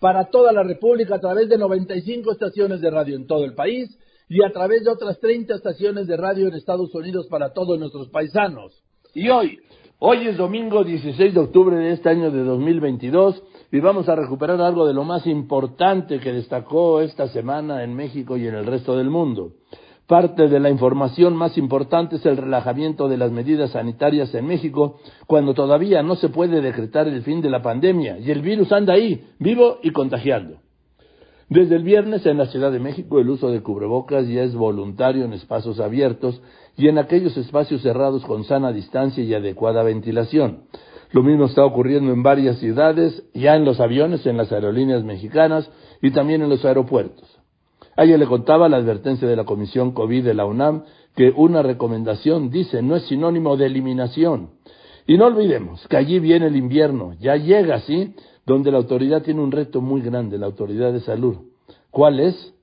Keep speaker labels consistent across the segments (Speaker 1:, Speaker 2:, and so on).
Speaker 1: para toda la República a través de 95 estaciones de radio en todo el país y a través de otras 30 estaciones de radio en Estados Unidos para todos nuestros paisanos. Y hoy, hoy es domingo 16 de octubre de este año de 2022 y vamos a recuperar algo de lo más importante que destacó esta semana en México y en el resto del mundo. Parte de la información más importante es el relajamiento de las medidas sanitarias en México cuando todavía no se puede decretar el fin de la pandemia y el virus anda ahí, vivo y contagiando. Desde el viernes en la Ciudad de México el uso de cubrebocas ya es voluntario en espacios abiertos y en aquellos espacios cerrados con sana distancia y adecuada ventilación. Lo mismo está ocurriendo en varias ciudades, ya en los aviones, en las aerolíneas mexicanas y también en los aeropuertos. Ayer le contaba la advertencia de la Comisión COVID de la UNAM que una recomendación, dice, no es sinónimo de eliminación. Y no olvidemos que allí viene el invierno, ya llega, ¿sí? Donde la autoridad tiene un reto muy grande, la autoridad de salud. ¿Cuál es?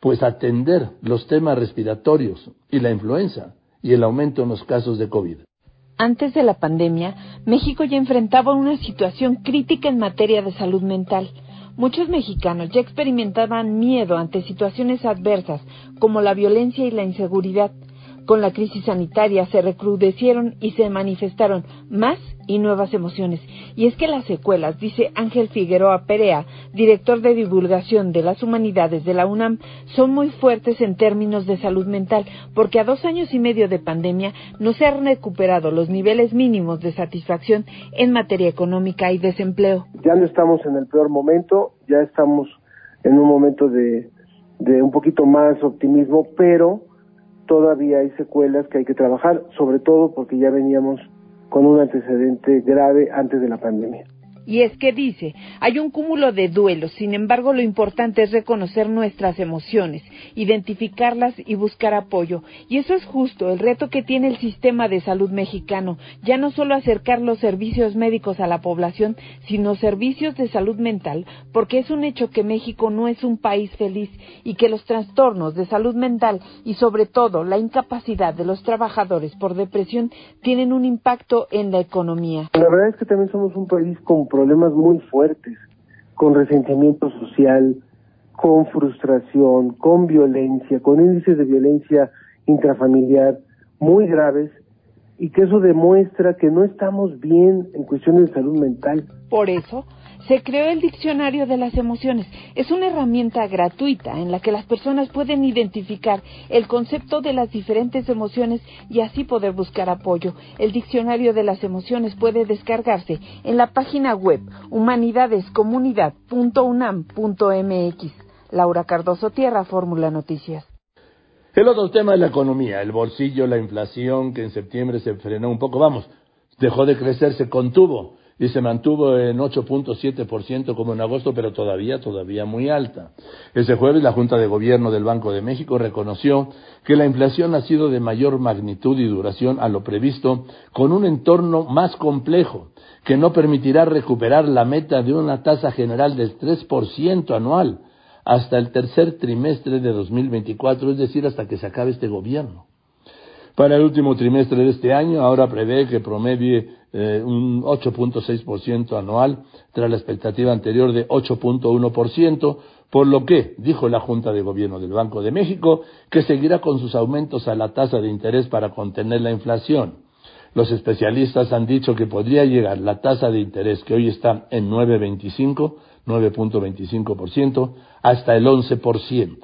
Speaker 1: Pues atender los temas respiratorios y la influenza y el aumento en los casos de COVID.
Speaker 2: Antes de la pandemia, México ya enfrentaba una situación crítica en materia de salud mental. Muchos mexicanos ya experimentaban miedo ante situaciones adversas como la violencia y la inseguridad. Con la crisis sanitaria se recrudecieron y se manifestaron más y nuevas emociones. Y es que las secuelas, dice Ángel Figueroa Perea, director de divulgación de las humanidades de la UNAM, son muy fuertes en términos de salud mental, porque a dos años y medio de pandemia no se han recuperado los niveles mínimos de satisfacción en materia económica y desempleo.
Speaker 3: Ya no estamos en el peor momento, ya estamos en un momento de, un poquito más optimismo, pero todavía hay secuelas que hay que trabajar, sobre todo porque ya veníamos con un antecedente grave antes de la pandemia.
Speaker 2: Y es que dice, hay un cúmulo de duelos, sin embargo lo importante es reconocer nuestras emociones, identificarlas y buscar apoyo. Y eso es justo el reto que tiene el sistema de salud mexicano, ya no solo acercar los servicios médicos a la población, sino servicios de salud mental, porque es un hecho que México no es un país feliz y que los trastornos de salud mental y sobre todo la incapacidad de los trabajadores por depresión tienen un impacto en la economía.
Speaker 3: La verdad es que también somos un país con problemas muy fuertes, con resentimiento social, con frustración, con violencia, con índices de violencia intrafamiliar muy graves y que eso demuestra que no estamos bien en cuestiones de salud mental.
Speaker 2: Por eso, se creó el Diccionario de las Emociones. Es una herramienta gratuita en la que las personas pueden identificar el concepto de las diferentes emociones y así poder buscar apoyo. El Diccionario de las Emociones puede descargarse en la página web humanidadescomunidad.unam.mx. Laura Cardoso Tierra, Fórmula Noticias.
Speaker 1: El otro tema es la economía, el bolsillo, la inflación, que en septiembre se frenó un poco, vamos, dejó de crecer, se contuvo y se mantuvo en 8.7% como en agosto, pero todavía, todavía muy alta. Ese jueves la Junta de Gobierno del Banco de México reconoció que la inflación ha sido de mayor magnitud y duración a lo previsto, con un entorno más complejo, que no permitirá recuperar la meta de una tasa general del 3% anual hasta el tercer trimestre de 2024, es decir, hasta que se acabe este gobierno. Para el último trimestre de este año, ahora prevé que promedie eh, un 8.6% anual, tras la expectativa anterior de 8.1%, por lo que, dijo la Junta de Gobierno del Banco de México, que seguirá con sus aumentos a la tasa de interés para contener la inflación. Los especialistas han dicho que podría llegar la tasa de interés, que hoy está en 9.25, 9.25%, hasta el 11%.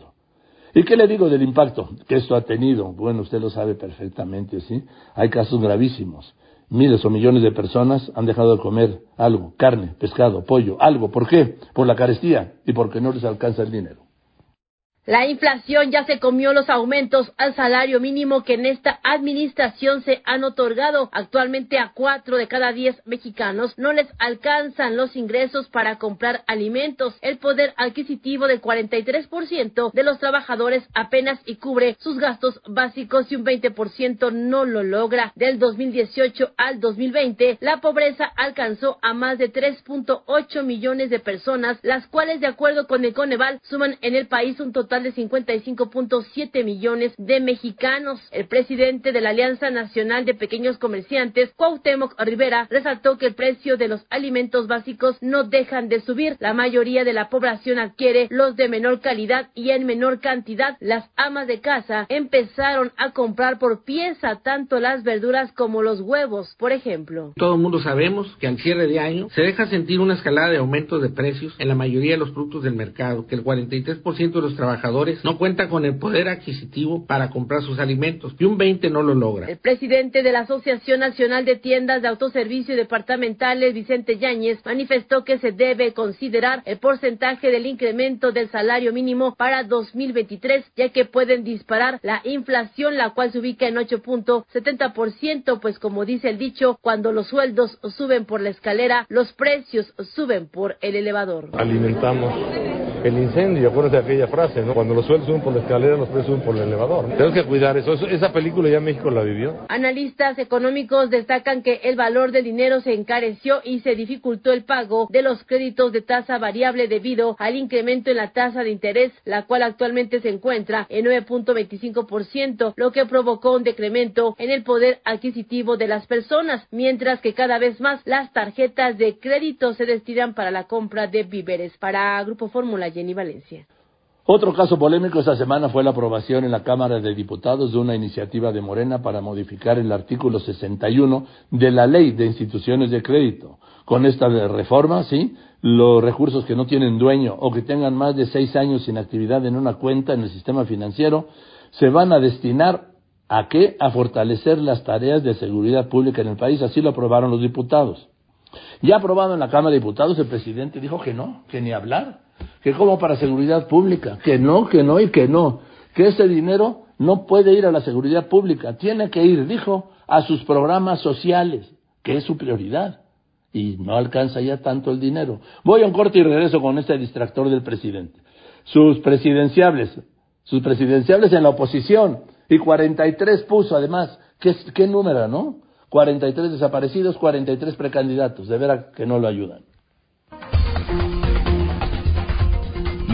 Speaker 1: ¿Y qué le digo del impacto que esto ha tenido? Bueno, usted lo sabe perfectamente, ¿sí? Hay casos gravísimos. Miles o millones de personas han dejado de comer algo, carne, pescado, pollo, algo. ¿Por qué? Por la carestía y porque no les alcanza el dinero.
Speaker 4: La inflación ya se comió los aumentos al salario mínimo que en esta administración se han otorgado. Actualmente a cuatro de cada diez mexicanos no les alcanzan los ingresos para comprar alimentos. El poder adquisitivo del 43% de los trabajadores apenas y cubre sus gastos básicos y un 20% no lo logra. Del 2018 al 2020, la pobreza alcanzó a más de 3.8 millones de personas, las cuales de acuerdo con el Coneval suman en el país un total de 55.7 millones de mexicanos. El presidente de la Alianza Nacional de Pequeños Comerciantes, Cuauhtémoc Rivera, resaltó que el precio de los alimentos básicos no dejan de subir. La mayoría de la población adquiere los de menor calidad y en menor cantidad. Las amas de casa empezaron a comprar por pieza tanto las verduras como los huevos, por ejemplo.
Speaker 5: Todo el mundo sabemos que al cierre de año se deja sentir una escalada de aumentos de precios en la mayoría de los productos del mercado, que el 43% de los trabajadores no cuenta con el poder adquisitivo para comprar sus alimentos y un 20 no lo logra.
Speaker 4: El presidente de la Asociación Nacional de Tiendas de Autoservicio y Departamentales, Vicente Yáñez, manifestó que se debe considerar el porcentaje del incremento del salario mínimo para 2023, ya que pueden disparar la inflación, la cual se ubica en 8.70%, pues como dice el dicho, cuando los sueldos suben por la escalera, los precios suben por el elevador.
Speaker 6: Alimentamos el incendio, acuérdate de aquella frase, ¿no? Cuando los sueldos suben por la escalera, los precios suben por el elevador. Tenemos que cuidar eso. Esa película ya México la vivió.
Speaker 4: Analistas económicos destacan que el valor del dinero se encareció y se dificultó el pago de los créditos de tasa variable debido al incremento en la tasa de interés, la cual actualmente se encuentra en 9.25%, lo que provocó un decremento en el poder adquisitivo de las personas, mientras que cada vez más las tarjetas de crédito se destinan para la compra de víveres. Para Grupo Fórmula, Valencia.
Speaker 1: Otro caso polémico esta semana fue la aprobación en la Cámara de Diputados de una iniciativa de Morena para modificar el artículo 61 de la Ley de Instituciones de Crédito. Con esta reforma, sí, los recursos que no tienen dueño o que tengan más de seis años sin actividad en una cuenta en el sistema financiero se van a destinar a qué? A fortalecer las tareas de seguridad pública en el país. Así lo aprobaron los diputados. Ya aprobado en la Cámara de Diputados, el presidente dijo que no, que ni hablar que como para seguridad pública, que no, que no y que no, que ese dinero no puede ir a la seguridad pública, tiene que ir, dijo, a sus programas sociales, que es su prioridad, y no alcanza ya tanto el dinero. Voy a un corte y regreso con este distractor del presidente. Sus presidenciables, sus presidenciables en la oposición, y 43 puso además, ¿qué, qué número, no? 43 desaparecidos, 43 precandidatos, de veras que no lo ayudan.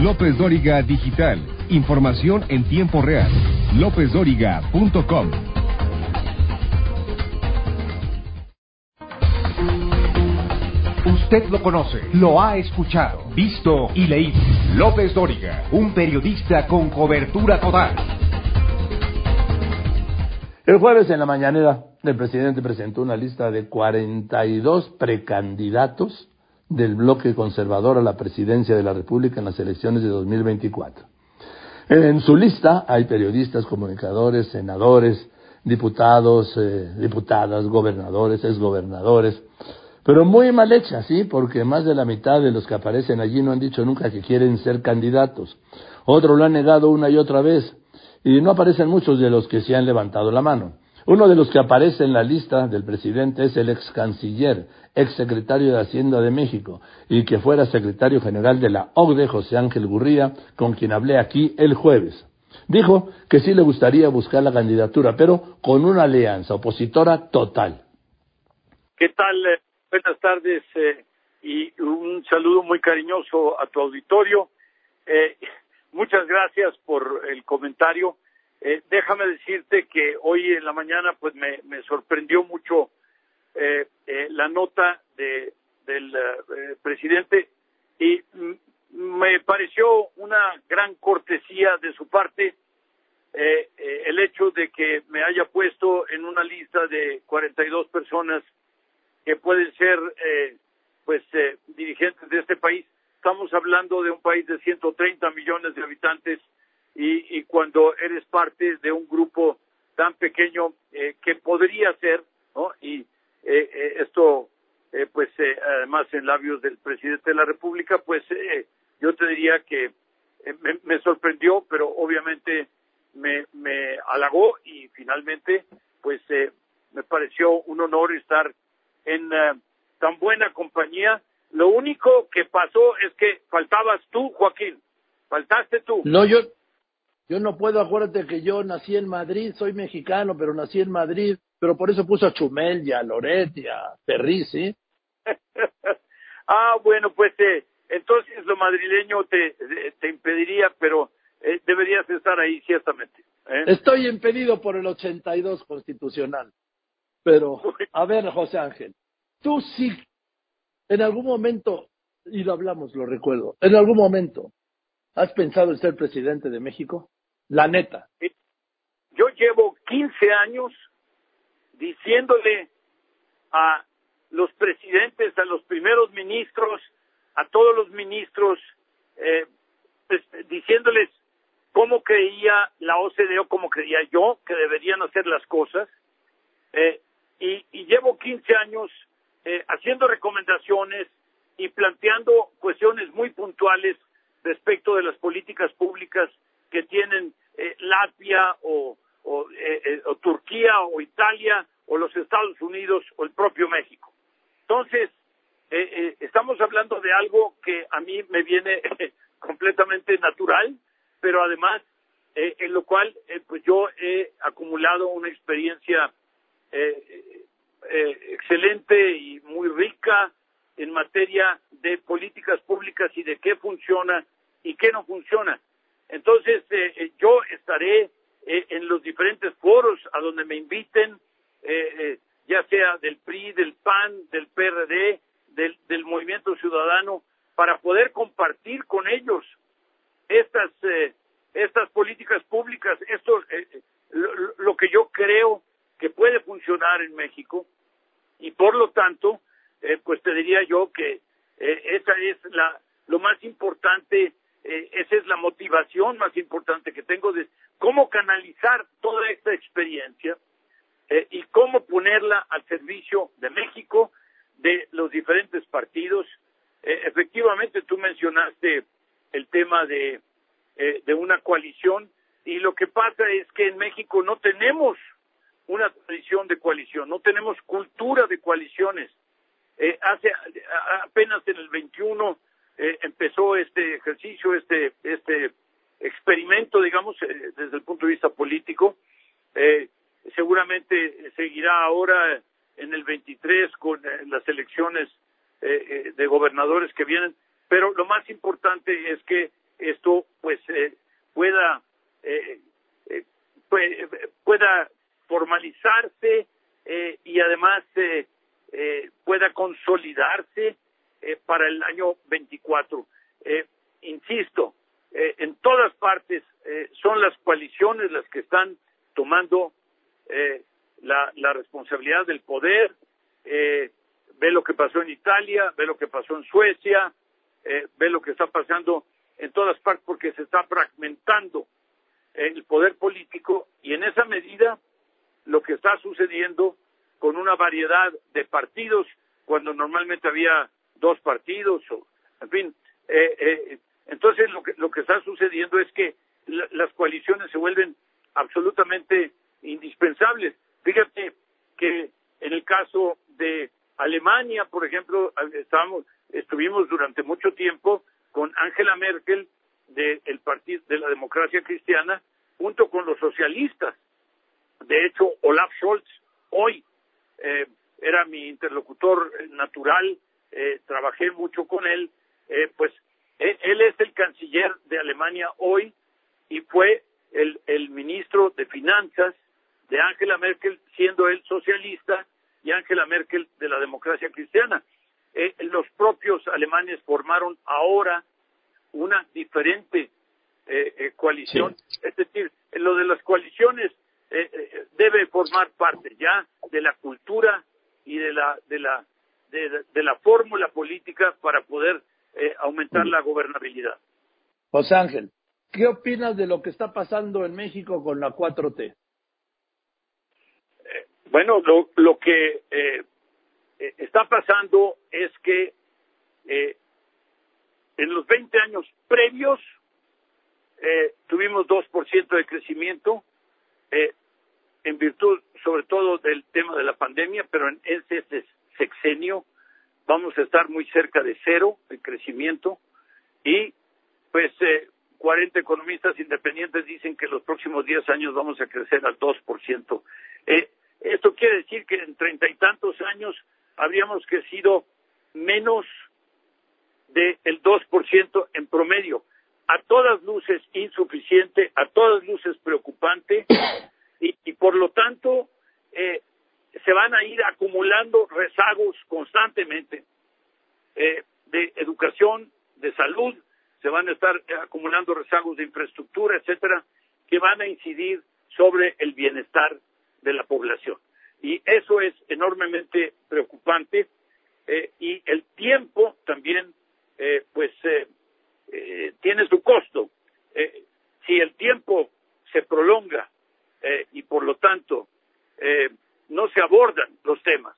Speaker 7: López Dóriga Digital. Información en tiempo real. LópezDóriga.com. Usted lo conoce, lo ha escuchado, visto y leído. López Dóriga, un periodista con cobertura total.
Speaker 1: El jueves en la mañanera, el presidente presentó una lista de 42 precandidatos del bloque conservador a la presidencia de la República en las elecciones de 2024. En su lista hay periodistas, comunicadores, senadores, diputados, eh, diputadas, gobernadores, exgobernadores, pero muy mal hecha, ¿sí? Porque más de la mitad de los que aparecen allí no han dicho nunca que quieren ser candidatos. Otros lo han negado una y otra vez. Y no aparecen muchos de los que se han levantado la mano. Uno de los que aparece en la lista del presidente es el ex canciller, ex secretario de Hacienda de México y que fuera secretario general de la OCDE, José Ángel Gurría, con quien hablé aquí el jueves. Dijo que sí le gustaría buscar la candidatura, pero con una alianza opositora total.
Speaker 8: ¿Qué tal? Eh, buenas tardes eh, y un saludo muy cariñoso a tu auditorio. Eh, muchas gracias por el comentario. déjame decirte que hoy en la mañana pues me sorprendió mucho eh, eh, la nota de, del eh, presidente y me pareció una gran cortesía de su parte eh, el hecho de que me haya puesto en una lista de 42 personas que pueden ser pues dirigentes de este país. Estamos hablando de un país de 130 millones de habitantes y, y cuando eres parte de un grupo tan pequeño que podría ser, ¿no? Y eh, eh, esto, eh, pues, además en labios del presidente de la República, pues yo te diría que me, me, sorprendió, pero obviamente me, me halagó y finalmente, pues me pareció un honor estar en tan buena compañía. Lo único que pasó es que faltabas tú, Joaquín. Faltaste tú.
Speaker 1: No, yo, yo no puedo, acuérdate que yo nací en Madrid, soy mexicano, pero nací en Madrid, pero por eso puso a Chumel y a Loret y a ¿sí?
Speaker 8: ah, bueno, pues eh, entonces lo madrileño te, te impediría, pero eh, deberías estar ahí ciertamente. ¿eh?
Speaker 1: Estoy impedido por el 82 constitucional. Pero, a ver, José Ángel, tú sí, en algún momento, y lo hablamos, lo recuerdo, en algún momento, ¿has pensado en ser presidente de México? La neta.
Speaker 8: Yo llevo 15 años diciéndole a los presidentes, a los primeros ministros, a todos los ministros, eh, pues, diciéndoles cómo creía la OCDE o cómo creía yo que deberían hacer las cosas. Eh, y, llevo 15 años eh, haciendo recomendaciones y planteando cuestiones muy puntuales respecto de las políticas públicas que tienen eh, Latvia o, eh, eh, o, Turquía o Italia o los Estados Unidos o el propio México. Entonces, estamos hablando de algo que a mí me viene completamente natural, pero además en lo cual pues yo he acumulado una experiencia excelente y muy rica en materia de políticas públicas y de qué funciona y qué no funciona. Entonces, eh, eh, yo estaré eh, en los diferentes foros a donde me inviten, ya sea del PRI, del PAN, del PRD, del, del Movimiento Ciudadano, para poder compartir con ellos estas, estas políticas públicas, esto, lo, lo, que yo creo que puede funcionar en México. Y por lo tanto, pues te diría yo que esa es la, lo más importante eh, esa es la motivación más importante que tengo de cómo canalizar toda esta experiencia eh, y cómo ponerla al servicio de México, de los diferentes partidos. Eh, efectivamente, tú mencionaste el tema de, de una coalición y lo que pasa es que en México no tenemos una tradición de coalición, no tenemos cultura de coaliciones. hace apenas en el 21 eh, empezó este ejercicio, este, este experimento, digamos, eh, desde el punto de vista político. Eh, seguramente seguirá ahora en el 23 con las elecciones de gobernadores que vienen, pero lo más importante es que esto pues pueda pueda formalizarse y además pueda consolidarse eh, para el año 24. Eh, insisto, eh, en todas partes son las coaliciones las que están tomando la, la, responsabilidad del poder. ve lo que pasó en Italia, ve lo que pasó en Suecia, ve lo que está pasando en todas partes porque se está fragmentando el poder político y en esa medida lo que está sucediendo con una variedad de partidos cuando normalmente había dos partidos, o, en fin. Eh, eh, entonces, lo que, lo que está sucediendo es que las coaliciones se vuelven absolutamente indispensables. Fíjate que en el caso de Alemania, por ejemplo, estábamos, estuvimos durante mucho tiempo con Angela Merkel del Partido de la Democracia Cristiana junto con los socialistas. De hecho, Olaf Scholz hoy eh, era mi interlocutor natural eh, trabajé mucho con él, eh, pues eh, él, es el canciller de Alemania hoy y fue el, el ministro de Finanzas de Angela Merkel, siendo él socialista, y Angela Merkel de la democracia cristiana. los propios alemanes formaron ahora una diferente coalición. Es decir, lo de las coaliciones debe formar parte ya de la cultura y de la de la de, la fórmula política para poder eh, aumentar la gobernabilidad.
Speaker 1: José Ángel, ¿qué opinas de lo que está pasando en México con la 4T?
Speaker 8: Eh, bueno, lo, lo que eh, está pasando es que en los 20 años previos eh, tuvimos 2% de crecimiento, eh, en virtud sobre todo del tema de la pandemia, pero en este sexenio vamos a estar muy cerca de cero el crecimiento y pues eh, 40 economistas independientes dicen que los próximos 10 años vamos a crecer al 2%. Eh, esto quiere decir que en treinta y tantos años habríamos crecido menos del 2% en promedio. A todas luces insuficiente, a todas luces preocupante y, y por lo tanto eh, se van a ir acumulando rezagos constantemente eh, de educación, de salud, se van a estar acumulando rezagos de infraestructura, etcétera, que van a incidir sobre el bienestar de la población. Y eso es enormemente preocupante eh, y el tiempo también, eh, pues, eh, eh tiene su costo. Eh, si el tiempo se prolonga eh, y por lo tanto no se abordan los temas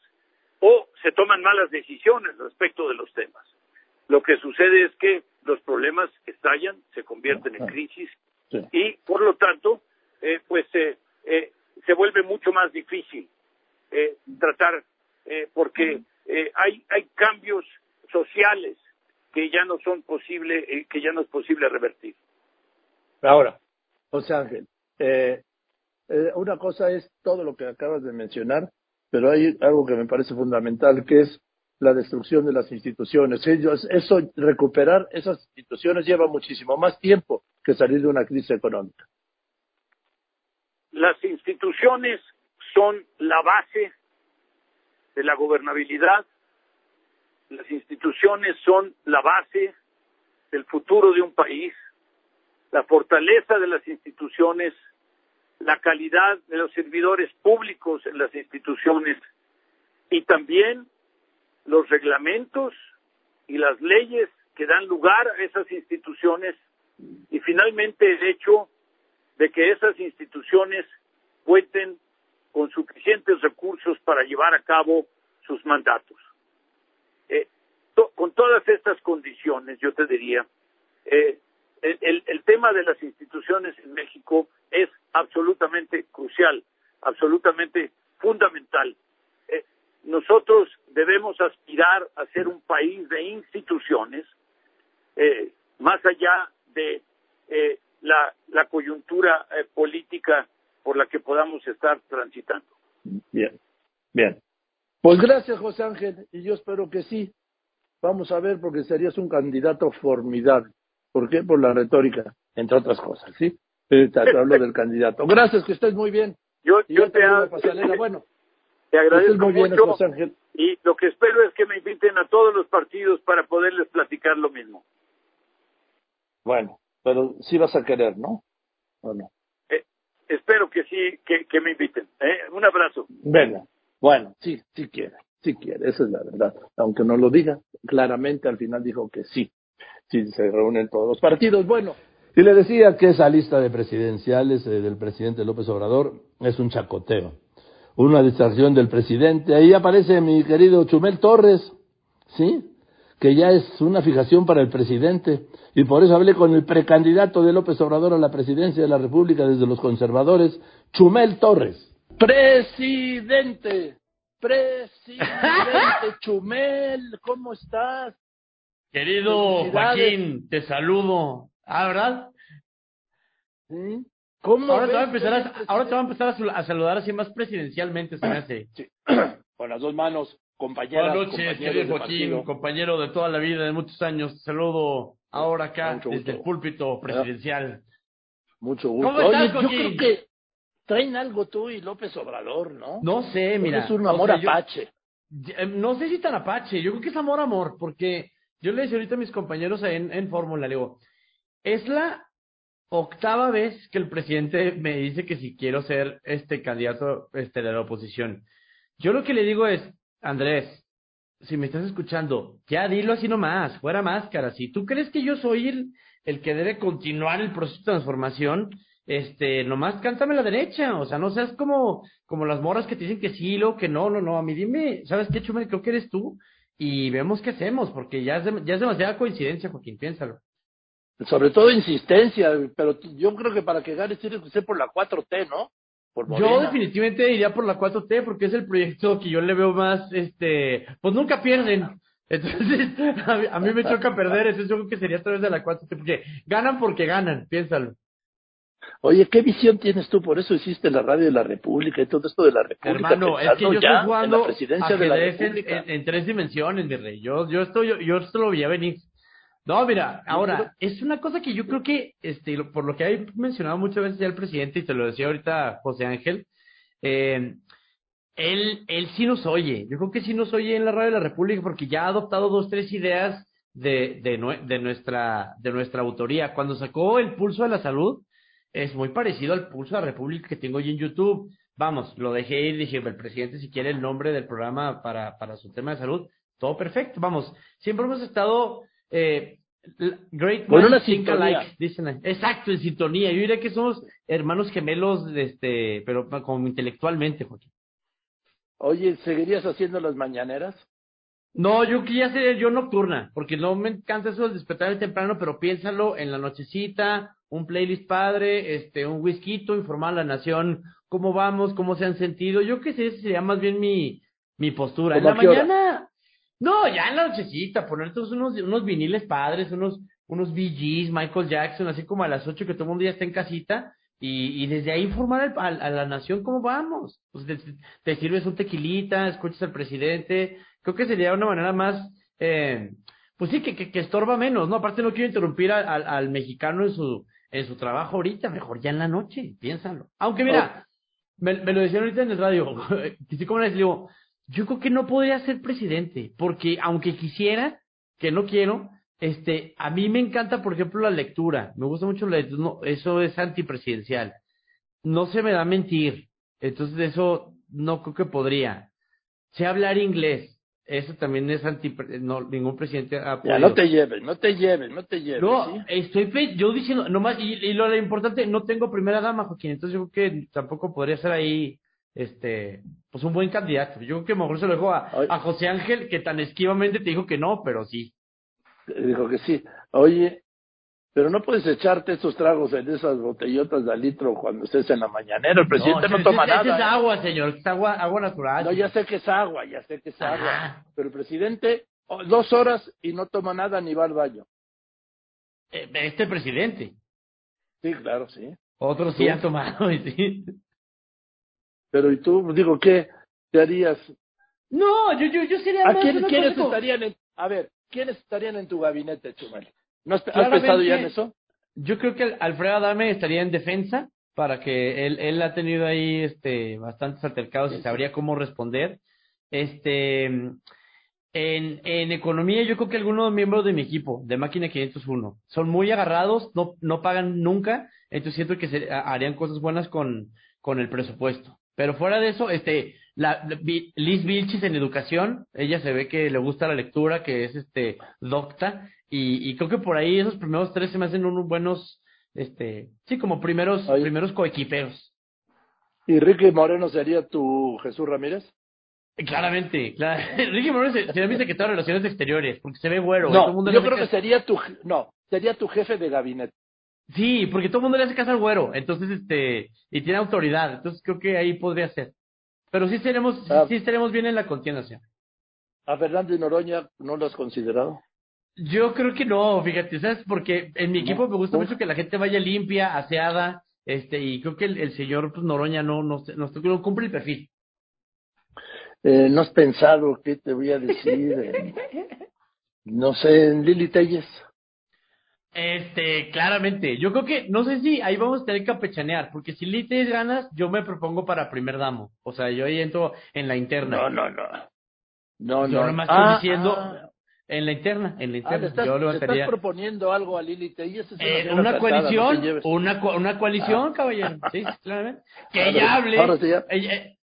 Speaker 8: o se toman malas decisiones respecto de los temas, lo que sucede es que los problemas estallan, se convierten en crisis y por lo tanto, pues, se vuelve mucho más difícil eh, tratar eh, porque eh, hay hay cambios sociales que ya no son posible eh, que ya no es posible revertir.
Speaker 1: Ahora José Ángel eh, eh, una cosa es todo lo que acabas de mencionar pero hay algo que me parece fundamental que es la destrucción de las instituciones. Ellos, eso, recuperar esas instituciones lleva muchísimo más tiempo que salir de una crisis económica.
Speaker 8: Las instituciones son la base de la gobernabilidad, las instituciones son la base del futuro de un país, la fortaleza de las instituciones, la calidad de los servidores públicos en las instituciones y también los reglamentos y las leyes que dan lugar a esas instituciones y finalmente el hecho de que esas instituciones cuenten con suficientes recursos para llevar a cabo sus mandatos. Eh, con todas estas condiciones, yo te diría, eh, el, el tema de las instituciones en México es absolutamente crucial, absolutamente fundamental. Eh, nosotros debemos aspirar a ser un país de instituciones, eh, más allá de eh, la, la coyuntura eh, política por la que podamos estar transitando.
Speaker 1: Bien, bien. Pues gracias, José Ángel, y yo espero que sí. Vamos a ver, porque serías un candidato formidable. ¿Por qué? Por la retórica, entre otras cosas, ¿sí? Te, te hablo del candidato. Gracias, que estés muy bien.
Speaker 8: Yo, yo, yo te,
Speaker 1: te bueno.
Speaker 8: Te agradezco
Speaker 1: muy bien,
Speaker 8: mucho
Speaker 1: José Ángel.
Speaker 8: y lo que espero es que me inviten a todos los partidos para poderles platicar lo mismo.
Speaker 1: Bueno, pero sí vas a querer, ¿no? ¿O no?
Speaker 8: Eh, espero que sí, que, que me inviten. ¿eh? Un abrazo.
Speaker 1: Venga, bueno, sí, sí quiere, sí quiere, esa es la verdad. Aunque no lo diga, claramente al final dijo que sí, sí se reúnen todos los partidos. Bueno,
Speaker 9: y le decía que esa lista de presidenciales eh, del presidente López Obrador es un chacoteo, una distracción del presidente. Ahí aparece mi querido Chumel Torres, ¿sí? Que ya es una fijación para el presidente. Y por eso hablé con el precandidato de López Obrador a la presidencia de la República desde los conservadores, Chumel Torres.
Speaker 1: Presidente, presidente Chumel, ¿cómo estás?
Speaker 10: Querido Joaquín, te saludo. Ah, ¿verdad?
Speaker 1: ¿Sí? ¿Cómo
Speaker 10: ahora te, va a empezar a,
Speaker 1: presidente?
Speaker 10: ahora te va a empezar a, sal- a saludar así más presidencialmente, se me hace.
Speaker 1: Sí. Con las dos manos, compañeras,
Speaker 10: Buenas noches, querido Joaquín,
Speaker 1: partido.
Speaker 10: compañero de toda la vida, de muchos años. Te saludo ahora acá
Speaker 1: Mucho
Speaker 10: desde el púlpito presidencial.
Speaker 1: Mucho gusto.
Speaker 10: ¿Cómo estás,
Speaker 1: Oye, yo
Speaker 10: Joaquín?
Speaker 1: creo que traen algo tú y López Obrador, ¿no?
Speaker 10: No sé, mira.
Speaker 1: es un
Speaker 10: o
Speaker 1: amor
Speaker 10: yo-
Speaker 1: apache.
Speaker 10: Eh, No sé si tan apache, yo creo que es amor amor, porque yo le decía ahorita a mis compañeros en, en Fórmula, le digo, es la octava vez que el presidente me dice que si quiero ser este candidato este de la oposición. Yo lo que le digo es, Andrés, si me estás escuchando, ya dilo así nomás, fuera máscara. Si tú crees que yo soy el, el que debe continuar el proceso de transformación, este, nomás cántame la derecha, o sea, no seas como, como las morras que te dicen que sí, luego que no, no, no, a mí dime, ¿sabes qué, Chumel? Creo que eres tú, y vemos qué hacemos, porque ya es, ya es demasiada coincidencia, Joaquín, piénsalo.
Speaker 1: Sobre todo insistencia, pero yo creo que para que gane tiene que ser por la 4T, ¿no? Por
Speaker 10: Yo definitivamente iría por la 4T porque es el proyecto que yo le veo más, este, pues nunca pierden. Entonces, a mí, a mí me choca perder, entonces yo creo que sería a través de la 4T, porque ganan porque ganan, piénsalo.
Speaker 1: Oye, ¿qué visión tienes tú? Por eso hiciste la radio de la República y todo esto de la República.
Speaker 10: Hermano, es que yo estoy
Speaker 1: en
Speaker 10: jugando
Speaker 1: la presidencia de la
Speaker 10: ajedrez en, tres dimensiones, mi rey. Yo, yo estoy, yo, yo esto lo veía venir. No, mira, ahora, es una cosa que yo creo que, este, por lo que ha mencionado muchas veces ya el presidente, y te lo decía ahorita José Ángel, eh, él, él sí nos oye. Yo creo que sí nos oye en la radio de la República porque ya ha adoptado dos, tres ideas de, de nuestra, de nuestra autoría. Cuando sacó el pulso de la salud, es muy parecido al pulso de la República que tengo yo en YouTube. Vamos, lo dejé ir, dije, el presidente si quiere el nombre del programa para, para su tema de salud, todo perfecto. Vamos, siempre hemos estado eh, great minds
Speaker 1: una
Speaker 10: think
Speaker 1: sintonía.
Speaker 10: alike, dicen. Exacto, en sintonía. Yo diría que somos hermanos gemelos, este, pero como intelectualmente, Joaquín.
Speaker 1: Oye, ¿seguirías haciendo las mañaneras?
Speaker 10: No, yo quería ser yo nocturna, porque no me encanta eso de despertar temprano, pero piénsalo en la nochecita, un playlist padre, este, un whisky, informar a la nación cómo vamos, cómo se han sentido. Yo qué sé, sería más bien mi, mi postura. En
Speaker 1: ¿Cómo
Speaker 10: la
Speaker 1: a hora?
Speaker 10: mañana, no, ya en la nochecita, ponerte unos, unos viniles padres, unos, unos Gees, Michael Jackson, así como a las ocho que todo el mundo ya está en casita, y, y desde ahí informar al- al- a, la nación cómo vamos. Pues te, te sirves un tequilita, escuchas al presidente, creo que sería una manera más, eh, pues sí, que, que, que estorba menos, ¿no? Aparte no quiero interrumpir al, al, al mexicano en su, en su trabajo ahorita, mejor ya en la noche, piénsalo. Aunque mira, me, me lo decían ahorita en el radio, sí como les digo, yo creo que no podría ser presidente, porque aunque quisiera, que no quiero, este, a mí me encanta, por ejemplo, la lectura, me gusta mucho la lectura, no, eso es antipresidencial, no se me da mentir, entonces eso no creo que podría. Sé hablar inglés, eso también es anti, no, ningún presidente ha
Speaker 1: Ya, no te lleves, no te lleves, no te lleves.
Speaker 10: No,
Speaker 1: ¿sí?
Speaker 10: estoy yo diciendo, nomás, y, y lo importante, no tengo primera dama, Joaquín, entonces yo creo que tampoco podría ser ahí, este, pues un buen candidato. Yo creo que mejor se lo dejo a, a José Ángel, que tan esquivamente te dijo que no, pero sí.
Speaker 1: Dijo que sí. Oye, pero no puedes echarte esos tragos en esas botellotas de litro cuando estés en la mañanera. El presidente no, toma
Speaker 10: ese
Speaker 1: nada.
Speaker 10: es
Speaker 1: ¿eh?
Speaker 10: agua, señor, es agua, agua natural.
Speaker 1: No, ya sé que es agua, ya sé que es
Speaker 10: Ajá.
Speaker 1: agua. Pero el presidente, oh, dos horas y no toma nada ni va al baño.
Speaker 10: Eh, Este presidente.
Speaker 1: Sí, claro, sí.
Speaker 10: Otros sí han tomado, y sí.
Speaker 1: Pero ¿y tú? Digo, ¿qué te harías?
Speaker 10: No, yo, yo, yo sería
Speaker 1: ¿A quién, quiénes estarían en, a ver, quiénes estarían en tu gabinete, Chumel? ¿No has, pensado ya en eso?
Speaker 10: Yo creo que Alfredo Adame estaría en defensa para que él, él ha tenido ahí este bastantes altercados y sabría cómo responder. Este en, en economía yo creo que algunos miembros de mi equipo de Máquina 501 son muy agarrados, no, no pagan nunca, entonces siento que se, ha- harían cosas buenas con, con el presupuesto. Pero fuera de eso, este, la, Liz Vilchis en educación, ella se ve que le gusta la lectura, que es este docta, y, y creo que por ahí esos primeros tres se me hacen unos buenos, este, sí, como primeros, primeros coequiperos.
Speaker 1: ¿Y Ricky Moreno sería tu Jesús Ramírez?
Speaker 10: Claramente, claro. Ricky Moreno se- sería mi secretario de Relaciones Exteriores, porque se ve güero. y
Speaker 1: No,
Speaker 10: todo el mundo
Speaker 1: yo creo que sería tu, no, sería tu jefe de gabinete.
Speaker 10: Sí, porque todo el mundo le hace caso al güero, entonces, este, y tiene autoridad, entonces creo que ahí podría ser. Pero sí seremos, sí,
Speaker 1: Ah.
Speaker 10: sí estaremos bien en la contienda, señor.
Speaker 1: ¿A Fernando y Noroña no lo has considerado?
Speaker 10: Yo creo que no, fíjate, ¿sabes? Porque en mi equipo me gusta mucho que la gente vaya limpia, aseada, este, y creo que el, el señor pues, Noroña no, no, no, no cumple el perfil.
Speaker 1: Eh, ¿No has pensado qué te voy a decir? no sé, en Lili Telles.
Speaker 10: Este, claramente, yo creo que, no sé si ahí vamos a tener que campechanear, porque si Lee tienes ganas, yo me propongo para primer damo. O sea, yo ahí entro en la interna.
Speaker 1: No, no, no. No,
Speaker 10: Yo
Speaker 1: no.
Speaker 10: nomás
Speaker 1: Ah,
Speaker 10: estoy diciendo
Speaker 1: ah.
Speaker 10: En la interna, en la
Speaker 1: Ah,
Speaker 10: interna.
Speaker 1: ¿le estás,
Speaker 10: yo
Speaker 1: le
Speaker 10: levantaría
Speaker 1: estás proponiendo algo a Lili Telles? Es
Speaker 10: Eh, una coalición,
Speaker 1: no
Speaker 10: una, co- una coalición,
Speaker 1: Ah.
Speaker 10: caballero. Sí, claramente. Que
Speaker 1: Ahora-
Speaker 10: ella hable.
Speaker 1: ahora sí ya.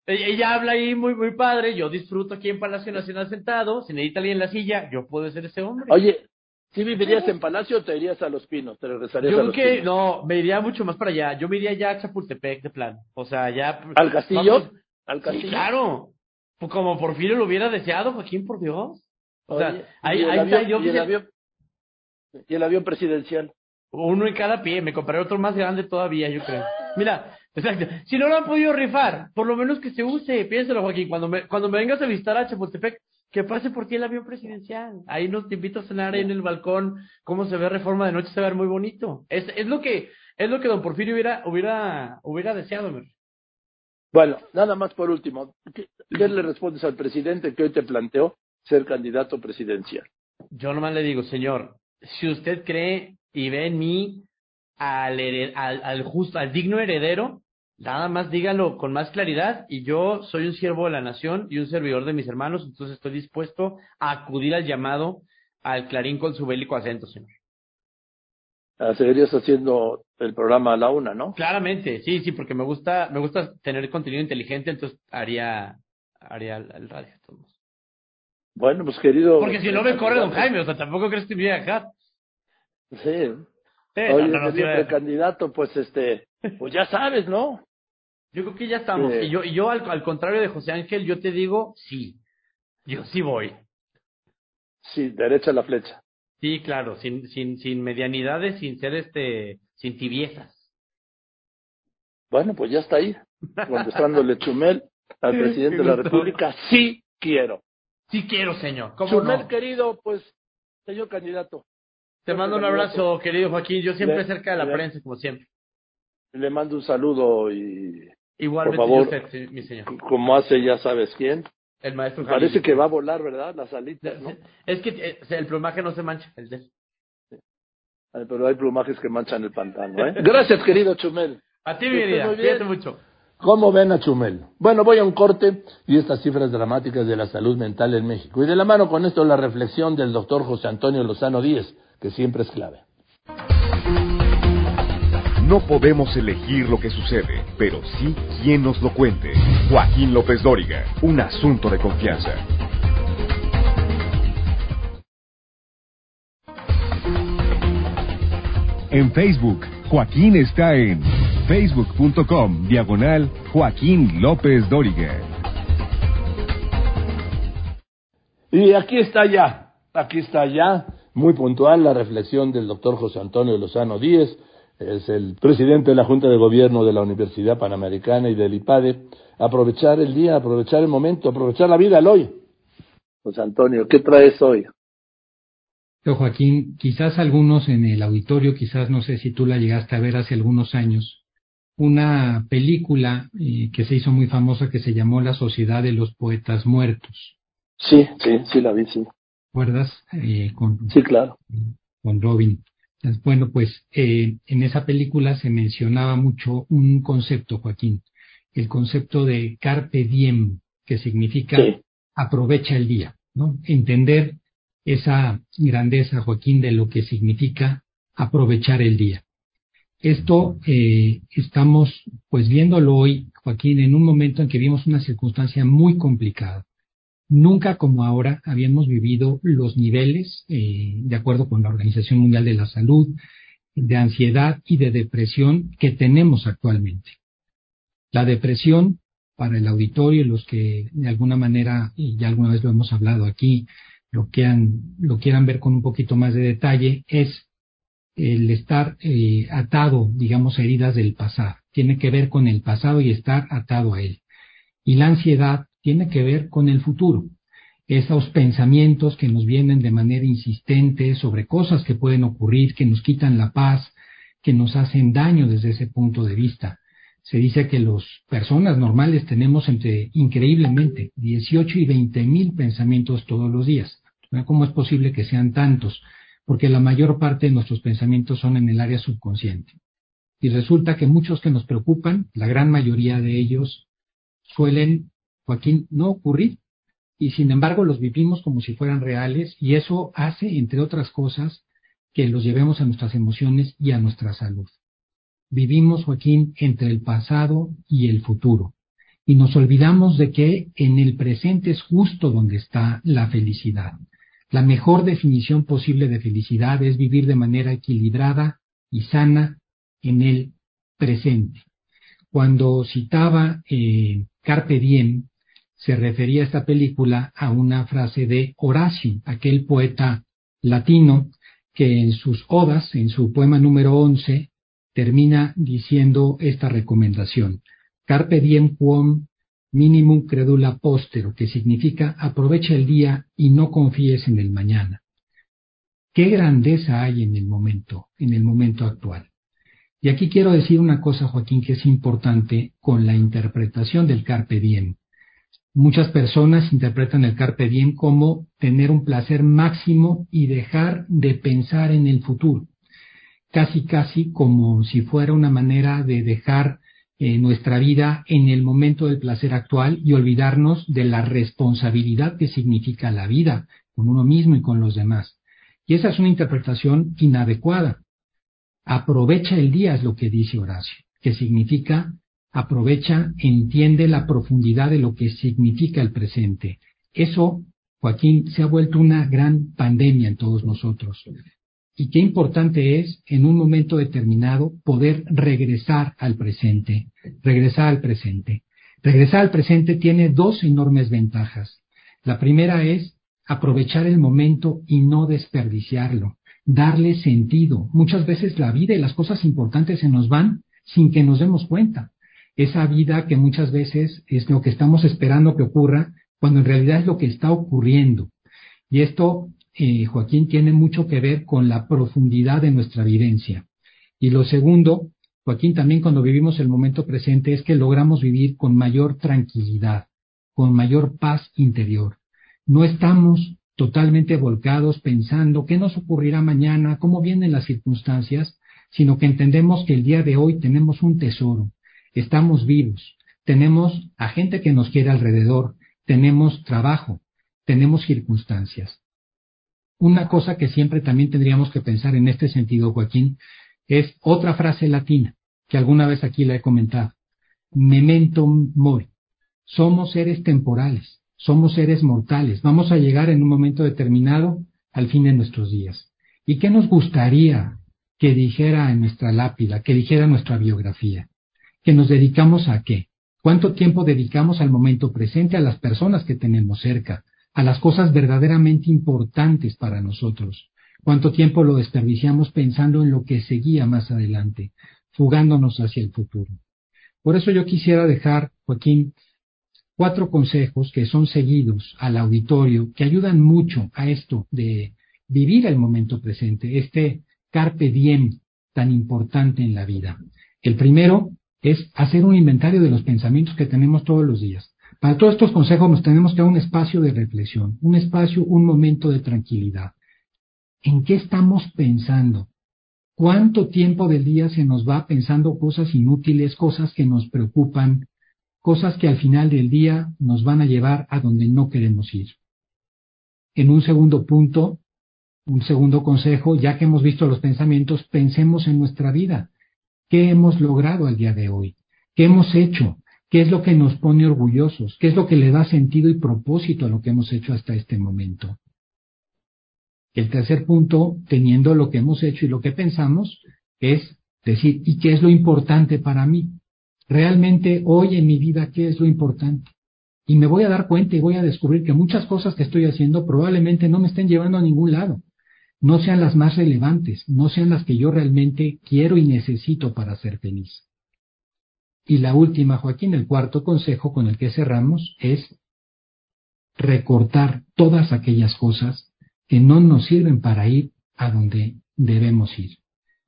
Speaker 10: Ella, habla ahí muy, muy padre. Yo disfruto aquí en Palacio Nacional sentado. Si necesita alguien en la silla, yo puedo ser ese hombre.
Speaker 1: Oye, ¿sí vivirías en Palacio o te irías a Los Pinos? ¿Te regresarías
Speaker 10: yo
Speaker 1: a Los
Speaker 10: que
Speaker 1: Pinos?
Speaker 10: no, me iría mucho más para allá. Yo me iría ya a Chapultepec de plan. O sea, ya.
Speaker 1: ¿Al Castillo?
Speaker 10: Vamos-
Speaker 1: ¿Al
Speaker 10: Sí,
Speaker 1: Castillo?
Speaker 10: claro. Pues como Porfirio lo hubiera deseado, Joaquín, por Dios. O sea,
Speaker 1: Oye,
Speaker 10: ahí,
Speaker 1: ¿y el
Speaker 10: ahí está yo.
Speaker 1: y el avión- y el avión presidencial.
Speaker 10: Uno en cada pie, me compraré otro más grande todavía, yo creo. Mira, exacto. Si no lo han podido rifar, por lo menos que se use, piénselo, Joaquín, cuando me, cuando me vengas a visitar a Chapultepec, que pase por ti el avión presidencial. Ahí nos te invito a cenar ahí en el balcón, cómo se ve reforma de noche, se ve muy bonito. Es, es lo que, es lo que don Porfirio hubiera, hubiera, hubiera deseado, Mer.
Speaker 1: Bueno, nada más por último, ¿qué, ¿qué le respondes al presidente que hoy te planteó ser candidato presidencial?
Speaker 10: Yo nomás le digo, señor, si usted cree y ve en mí al, al, al justo, al digno heredero, nada más dígalo con más claridad y yo soy un siervo de la nación y un servidor de mis hermanos, entonces estoy dispuesto a acudir al llamado al clarín con su bélico acento, señor.
Speaker 1: Ah, Seguirías haciendo el programa a la una, ¿no?
Speaker 10: Claramente, sí, sí, porque me gusta, me gusta tener contenido inteligente, entonces haría, haría el, radio. todos.
Speaker 1: Bueno, pues querido.
Speaker 10: Porque si no me corre don Jaime, o sea, tampoco crees que voy a dejar.
Speaker 1: Sí.
Speaker 10: Sí,
Speaker 1: Oye,
Speaker 10: no, no, no,
Speaker 1: precandidato, pues este, pues ya sabes, ¿no?
Speaker 10: Yo creo que ya estamos.
Speaker 1: Sí.
Speaker 10: Y yo, y yo al, al contrario de José Ángel, yo te digo, sí. Yo sí voy.
Speaker 1: Sí, derecha la flecha.
Speaker 10: Sí, claro, sin, sin, sin medianidades, sin ser este, sin tibiezas.
Speaker 1: Bueno, pues ya está ahí, contestándole Chumel al presidente de la. República, sí quiero.
Speaker 10: Sí quiero, señor. ¿Cómo
Speaker 1: Chumel,
Speaker 10: no?
Speaker 1: querido, pues, señor candidato,
Speaker 10: Te mando un
Speaker 1: candidato.
Speaker 10: abrazo, querido Joaquín. Yo siempre
Speaker 1: Le-
Speaker 10: cerca de la
Speaker 1: le-
Speaker 10: prensa, como siempre.
Speaker 1: le mando un saludo y,
Speaker 10: Igualmente,
Speaker 1: por favor,
Speaker 10: yo mi señor.
Speaker 1: como hace ya sabes quién,
Speaker 10: El maestro
Speaker 1: parece que va a volar, ¿verdad? Las alitas, ¿no?
Speaker 10: Es que eh, el plumaje no se mancha. El de...
Speaker 1: Pero hay plumajes que manchan el pantano, ¿eh? Gracias, querido Chumel.
Speaker 10: A ti, mi
Speaker 1: bien.
Speaker 10: Cuídate mucho.
Speaker 1: ¿Cómo ven a Chumel? Bueno, voy a un corte y estas cifras dramáticas de la salud mental en México. Y de la mano con esto la reflexión del doctor José Antonio Lozano Díez, que siempre es clave.
Speaker 7: No podemos elegir lo que sucede, pero sí quién nos lo cuente. Joaquín López Dóriga, un asunto de confianza. En Facebook, Joaquín está en facebook.com diagonal Joaquín López Dóriga.
Speaker 1: Y aquí está ya, aquí está ya, muy puntual la reflexión del doctor José Antonio Lozano Díez, es el presidente de la Junta de Gobierno de la Universidad Panamericana y del IPADE. Aprovechar el día, aprovechar el momento, aprovechar la vida, el hoy. José Antonio, ¿qué traes hoy?
Speaker 11: Yo, Joaquín, quizás algunos en el auditorio, quizás no sé si tú la llegaste a ver hace algunos años, una película eh, que se hizo muy famosa que se llamó La Sociedad de los Poetas Muertos.
Speaker 1: Sí, sí, sí la vi, sí.
Speaker 11: ¿Recuerdas? Eh, con,
Speaker 1: Sí, claro.
Speaker 11: con Robin. Bueno, pues eh, en esa película se mencionaba mucho un concepto, Joaquín, el concepto de carpe diem, que significa
Speaker 1: Sí.
Speaker 11: aprovecha el día, ¿no? Entender esa grandeza, Joaquín, de lo que significa aprovechar el día. Esto eh, estamos pues viéndolo hoy, Joaquín, en un momento en que vimos una circunstancia muy complicada. Nunca como ahora habíamos vivido los niveles, eh, de acuerdo con la Organización Mundial de la Salud, de ansiedad y de depresión que tenemos actualmente. La depresión, para el auditorio y los que de alguna manera, y ya alguna vez lo hemos hablado aquí, lo quieran, lo quieran ver con un poquito más de detalle, es el estar eh, atado, digamos, heridas del pasado. Tiene que ver con el pasado y estar atado a él. Y la ansiedad tiene que ver con el futuro. Esos pensamientos que nos vienen de manera insistente sobre cosas que pueden ocurrir, que nos quitan la paz, que nos hacen daño desde ese punto de vista. Se dice que las personas normales tenemos entre, increíblemente, 18 y 20 mil pensamientos todos los días. ¿Cómo es posible que sean tantos? Porque la mayor parte de nuestros pensamientos son en el área subconsciente. Y resulta que muchos que nos preocupan, la gran mayoría de ellos, suelen, Joaquín, no ocurrir. Y sin embargo los vivimos como si fueran reales y eso hace, entre otras cosas, que los llevemos a nuestras emociones y a nuestra salud. Vivimos, Joaquín, entre el pasado y el futuro. Y nos olvidamos de que en el presente es justo donde está la felicidad. La mejor definición posible de felicidad es vivir de manera equilibrada y sana en el presente. Cuando citaba eh, Carpe Diem, se refería esta película a una frase de Horacio, aquel poeta latino que en sus odas, en su poema número 11, termina diciendo esta recomendación. Carpe diem minimum credula postero, que significa aprovecha el día y no confíes en el mañana. ¿Qué grandeza hay en el momento, en el momento actual? Y aquí quiero decir una cosa, Joaquín, que es importante con la interpretación del carpe diem. Muchas personas interpretan el carpe diem como tener un placer máximo y dejar de pensar en el futuro, casi casi como si fuera una manera de dejar eh, nuestra vida en el momento del placer actual y olvidarnos de la responsabilidad que significa la vida con uno mismo y con los demás. Y esa es una interpretación inadecuada. Aprovecha el día es lo que dice Horacio, que significa aprovecha, entiende la profundidad de lo que significa el presente. Eso, Joaquín, se ha vuelto una gran pandemia en todos nosotros. Y qué importante es, en un momento determinado, poder regresar al presente, regresar al presente. Regresar al presente tiene dos enormes ventajas. La primera es aprovechar el momento y no desperdiciarlo, darle sentido. Muchas veces la vida y las cosas importantes se nos van sin que nos demos cuenta. Esa vida que muchas veces es lo que estamos esperando que ocurra, cuando en realidad es lo que está ocurriendo. Y esto Joaquín, tiene mucho que ver con la profundidad de nuestra vivencia. Y lo segundo, Joaquín, también cuando vivimos el momento presente es que logramos vivir con mayor tranquilidad, con mayor paz interior. No estamos totalmente volcados pensando qué nos ocurrirá mañana, cómo vienen las circunstancias, sino que entendemos que el día de hoy tenemos un tesoro, estamos vivos, tenemos a gente que nos quiere alrededor, tenemos trabajo, tenemos circunstancias. Una cosa que siempre también tendríamos que pensar en este sentido, Joaquín, es otra frase latina que alguna vez aquí la he comentado. Memento mori. Somos seres temporales, somos seres mortales. Vamos a llegar en un momento determinado al fin de nuestros días. ¿Y qué nos gustaría que dijera en nuestra lápida, que dijera nuestra biografía? Que nos dedicamos a qué? ¿Cuánto tiempo dedicamos al momento presente, a las personas que tenemos cerca, a las cosas verdaderamente importantes para nosotros. Cuánto tiempo lo desperdiciamos pensando en lo que seguía más adelante, fugándonos hacia el futuro. Por eso yo quisiera dejar, Joaquín, cuatro consejos que son seguidos al auditorio, que ayudan mucho a esto de vivir el momento presente, este carpe diem tan importante en la vida. El primero es hacer un inventario de los pensamientos que tenemos todos los días. Para todos estos consejos nos tenemos que dar un espacio de reflexión, un espacio, un momento de tranquilidad. ¿En qué estamos pensando? ¿Cuánto tiempo del día se nos va pensando cosas inútiles, cosas que nos preocupan, cosas que al final del día nos van a llevar a donde no queremos ir? En un segundo punto, un segundo consejo, ya que hemos visto los pensamientos, pensemos en nuestra vida. ¿Qué hemos logrado al día de hoy? ¿Qué hemos hecho? ¿Qué es lo que nos pone orgullosos? ¿Qué es lo que le da sentido y propósito a lo que hemos hecho hasta este momento? El tercer punto, teniendo lo que hemos hecho y lo que pensamos, es decir, ¿y qué es lo importante para mí? Realmente hoy en mi vida, ¿qué es lo importante? Y me voy a dar cuenta y voy a descubrir que muchas cosas que estoy haciendo probablemente no me estén llevando a ningún lado, no sean las más relevantes, no sean las que yo realmente quiero y necesito para ser feliz. Y la última, Joaquín, el cuarto consejo con el que cerramos es recortar todas aquellas cosas que no nos sirven para ir a donde debemos ir.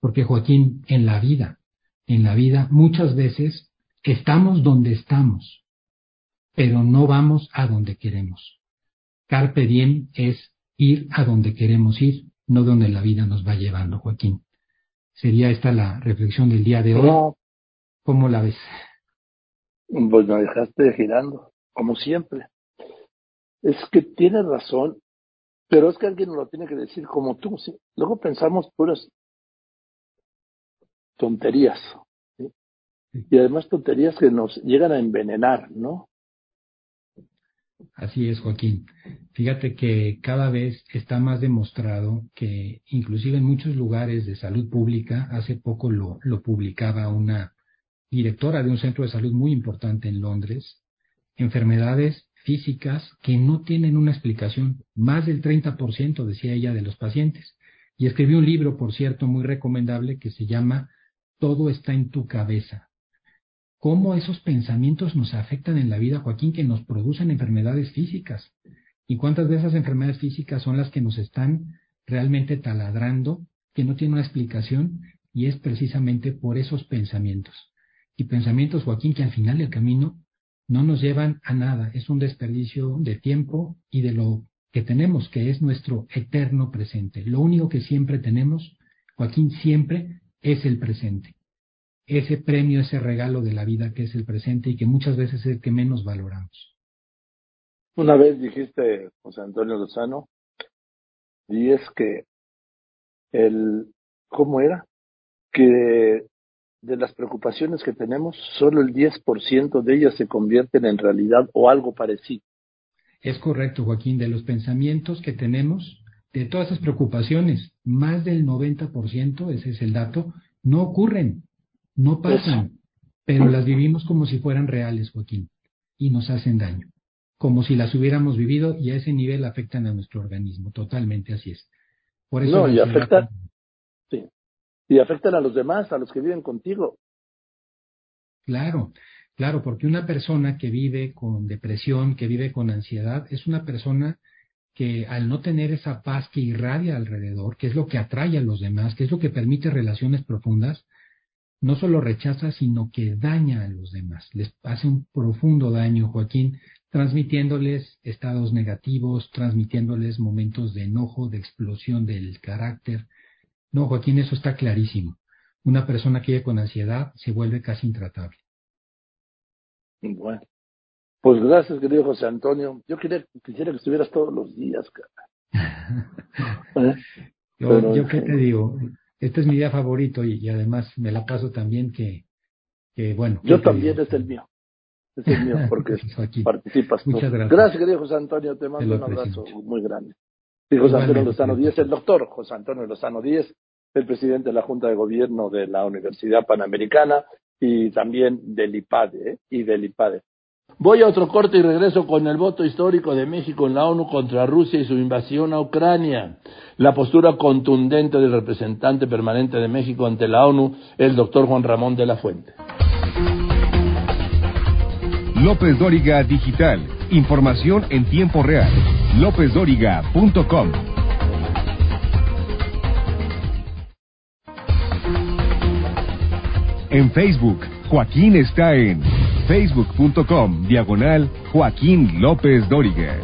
Speaker 11: Porque Joaquín, en la vida, en la vida muchas veces estamos donde estamos, pero no vamos a donde queremos. Carpe diem es ir a donde queremos ir, no donde la vida nos va llevando, Joaquín. Sería esta la reflexión del día de hoy. ¿Cómo la ves?
Speaker 9: Pues me dejaste girando, como siempre. Es que tienes razón, pero es que alguien nos lo tiene que decir como tú. Luego pensamos puras tonterías. Y además tonterías que nos llegan a envenenar, ¿no?
Speaker 11: Así es, Joaquín. Fíjate que cada vez está más demostrado que inclusive en muchos lugares de salud pública, hace poco lo, lo publicaba una directora de un centro de salud muy importante en Londres, enfermedades físicas que no tienen una explicación. Más del 30%, decía ella, de los pacientes Y escribí un libro, por cierto, muy recomendable que se llama Todo está en tu cabeza. Cómo esos pensamientos nos afectan en la vida, Joaquín, que nos producen enfermedades físicas. Y cuántas de esas enfermedades físicas son las que nos están realmente taladrando, que no tienen una explicación, y es precisamente por esos pensamientos. Y pensamientos, Joaquín, que al final del camino no nos llevan a nada, es un desperdicio de tiempo y de lo que tenemos, que es nuestro eterno presente. Lo único que siempre tenemos, Joaquín, siempre es el presente. Ese premio, ese regalo de la vida que es el presente y que muchas veces es el que menos valoramos.
Speaker 1: Una vez dijiste, José Antonio Lozano, y es que el, ¿cómo era? Que de las preocupaciones que tenemos, solo el 10% de ellas se convierten en realidad o algo parecido.
Speaker 11: Es correcto, Joaquín, de los pensamientos que tenemos, de todas esas preocupaciones, más del 90%, ese es el dato, no ocurren, no pasan, pero las vivimos como si fueran reales, Joaquín, y nos hacen daño, como si las hubiéramos vivido y a ese nivel afectan a nuestro organismo, totalmente así es.
Speaker 1: Por eso no, y afectan, y afectan a los demás, a los que viven contigo.
Speaker 11: Claro, Claro, porque una persona que vive con depresión, que vive con ansiedad, es una persona que al no tener esa paz que irradia alrededor, que es lo que atrae a los demás, que es lo que permite relaciones profundas, no solo rechaza, sino que daña a los demás. Les hace un profundo daño, Joaquín, transmitiéndoles estados negativos, transmitiéndoles momentos de enojo, de explosión del carácter. No, Joaquín, eso está clarísimo. Una persona que vive con ansiedad se vuelve casi intratable.
Speaker 1: Bueno, pues gracias, querido José Antonio. Yo quería, quisiera que estuvieras todos los días,
Speaker 11: cara. ¿Eh? yo, qué te digo, este es mi día favorito y, además me la paso también que, que bueno.
Speaker 1: Yo también es el mío. Es el mío porque participas. Muchas gracias. Gracias, querido José Antonio. Te mando un abrazo muy grande. Y José Antonio Lozano Díez, el doctor José Antonio Lozano Díez, el presidente de la Junta de Gobierno de la Universidad Panamericana y también del IPADE ¿eh? y del IPADE. Voy a otro corte y regreso con el voto histórico de México en la ONU contra Rusia y su invasión a Ucrania. La postura contundente del representante permanente de México ante la ONU, el doctor Juan Ramón de la Fuente.
Speaker 9: López Dóriga Digital. Información en tiempo real. LópezDóriga.com. En Facebook, Joaquín está en facebook.com diagonal Joaquín López Dóriga.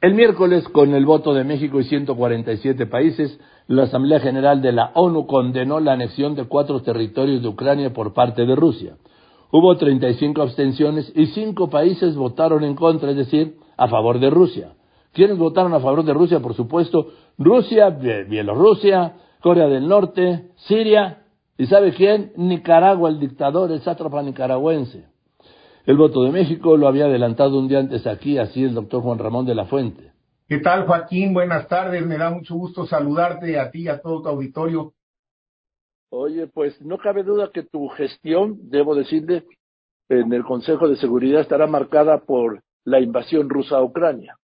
Speaker 1: El miércoles, con el voto de México y 147 países, la Asamblea General de la ONU condenó la anexión de cuatro territorios de Ucrania por parte de Rusia. Hubo 35 abstenciones y cinco países votaron en contra, es decir, a favor de Rusia. ¿Quiénes votaron a favor de Rusia? Por supuesto, Rusia, Bielorrusia, Corea del Norte, Siria, y ¿sabe quién? Nicaragua, el dictador, el sátrapa nicaragüense. El voto de México lo había adelantado un día antes aquí, así el doctor Juan Ramón de la Fuente.
Speaker 12: ¿Qué tal, Joaquín? Buenas tardes. Me da mucho gusto saludarte a ti y a todo tu auditorio.
Speaker 1: Oye, pues no cabe duda que tu gestión, debo decirle, en el Consejo de Seguridad estará marcada por la invasión rusa a Ucrania.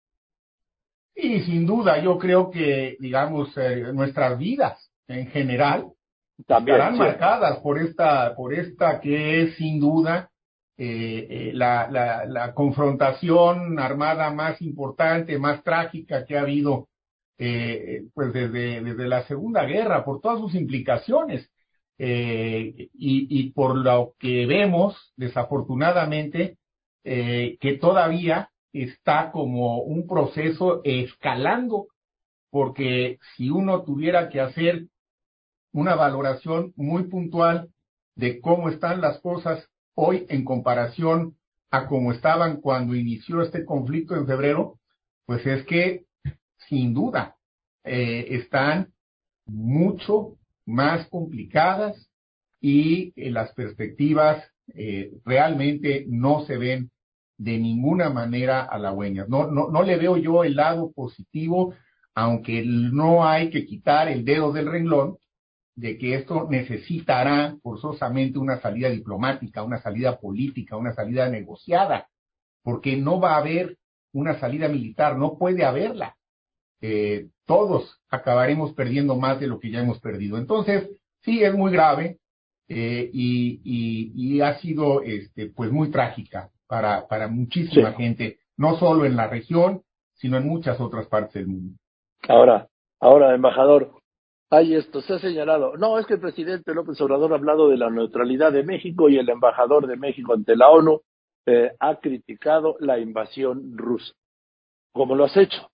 Speaker 12: Y sin duda, yo creo que, digamos, eh, nuestras vidas en general También, estarán marcadas por esta, por esta que es sin duda eh, eh, la, la, la, confrontación armada más importante, más trágica que ha habido eh, pues desde, desde la Segunda Guerra, por todas sus implicaciones. Eh, y, por lo que vemos, desafortunadamente, eh, que todavía está como un proceso escalando, porque si uno tuviera que hacer una valoración muy puntual de cómo están las cosas hoy en comparación a cómo estaban cuando inició este conflicto en febrero, pues es que sin duda eh, están mucho más complicadas y eh, las perspectivas eh, realmente no se ven de ninguna manera halagüeñas. No, no, no le veo yo el lado positivo, aunque no hay que quitar el dedo del renglón de que esto necesitará forzosamente una salida diplomática, una salida política, una salida negociada, porque no va a haber una salida militar, no puede haberla. Eh, todos acabaremos perdiendo más de lo que ya hemos perdido. Entonces, sí, es muy grave eh, y, y, ha sido este, pues muy trágica para, para muchísima gente, no solo en la región, sino en muchas otras partes del mundo.
Speaker 9: Ahora, ahora, embajador, hay esto, se ha señalado, no, es que el presidente López Obrador ha hablado de la neutralidad de México y el embajador de México ante la ONU eh, ha criticado la invasión rusa. ¿Cómo lo has hecho?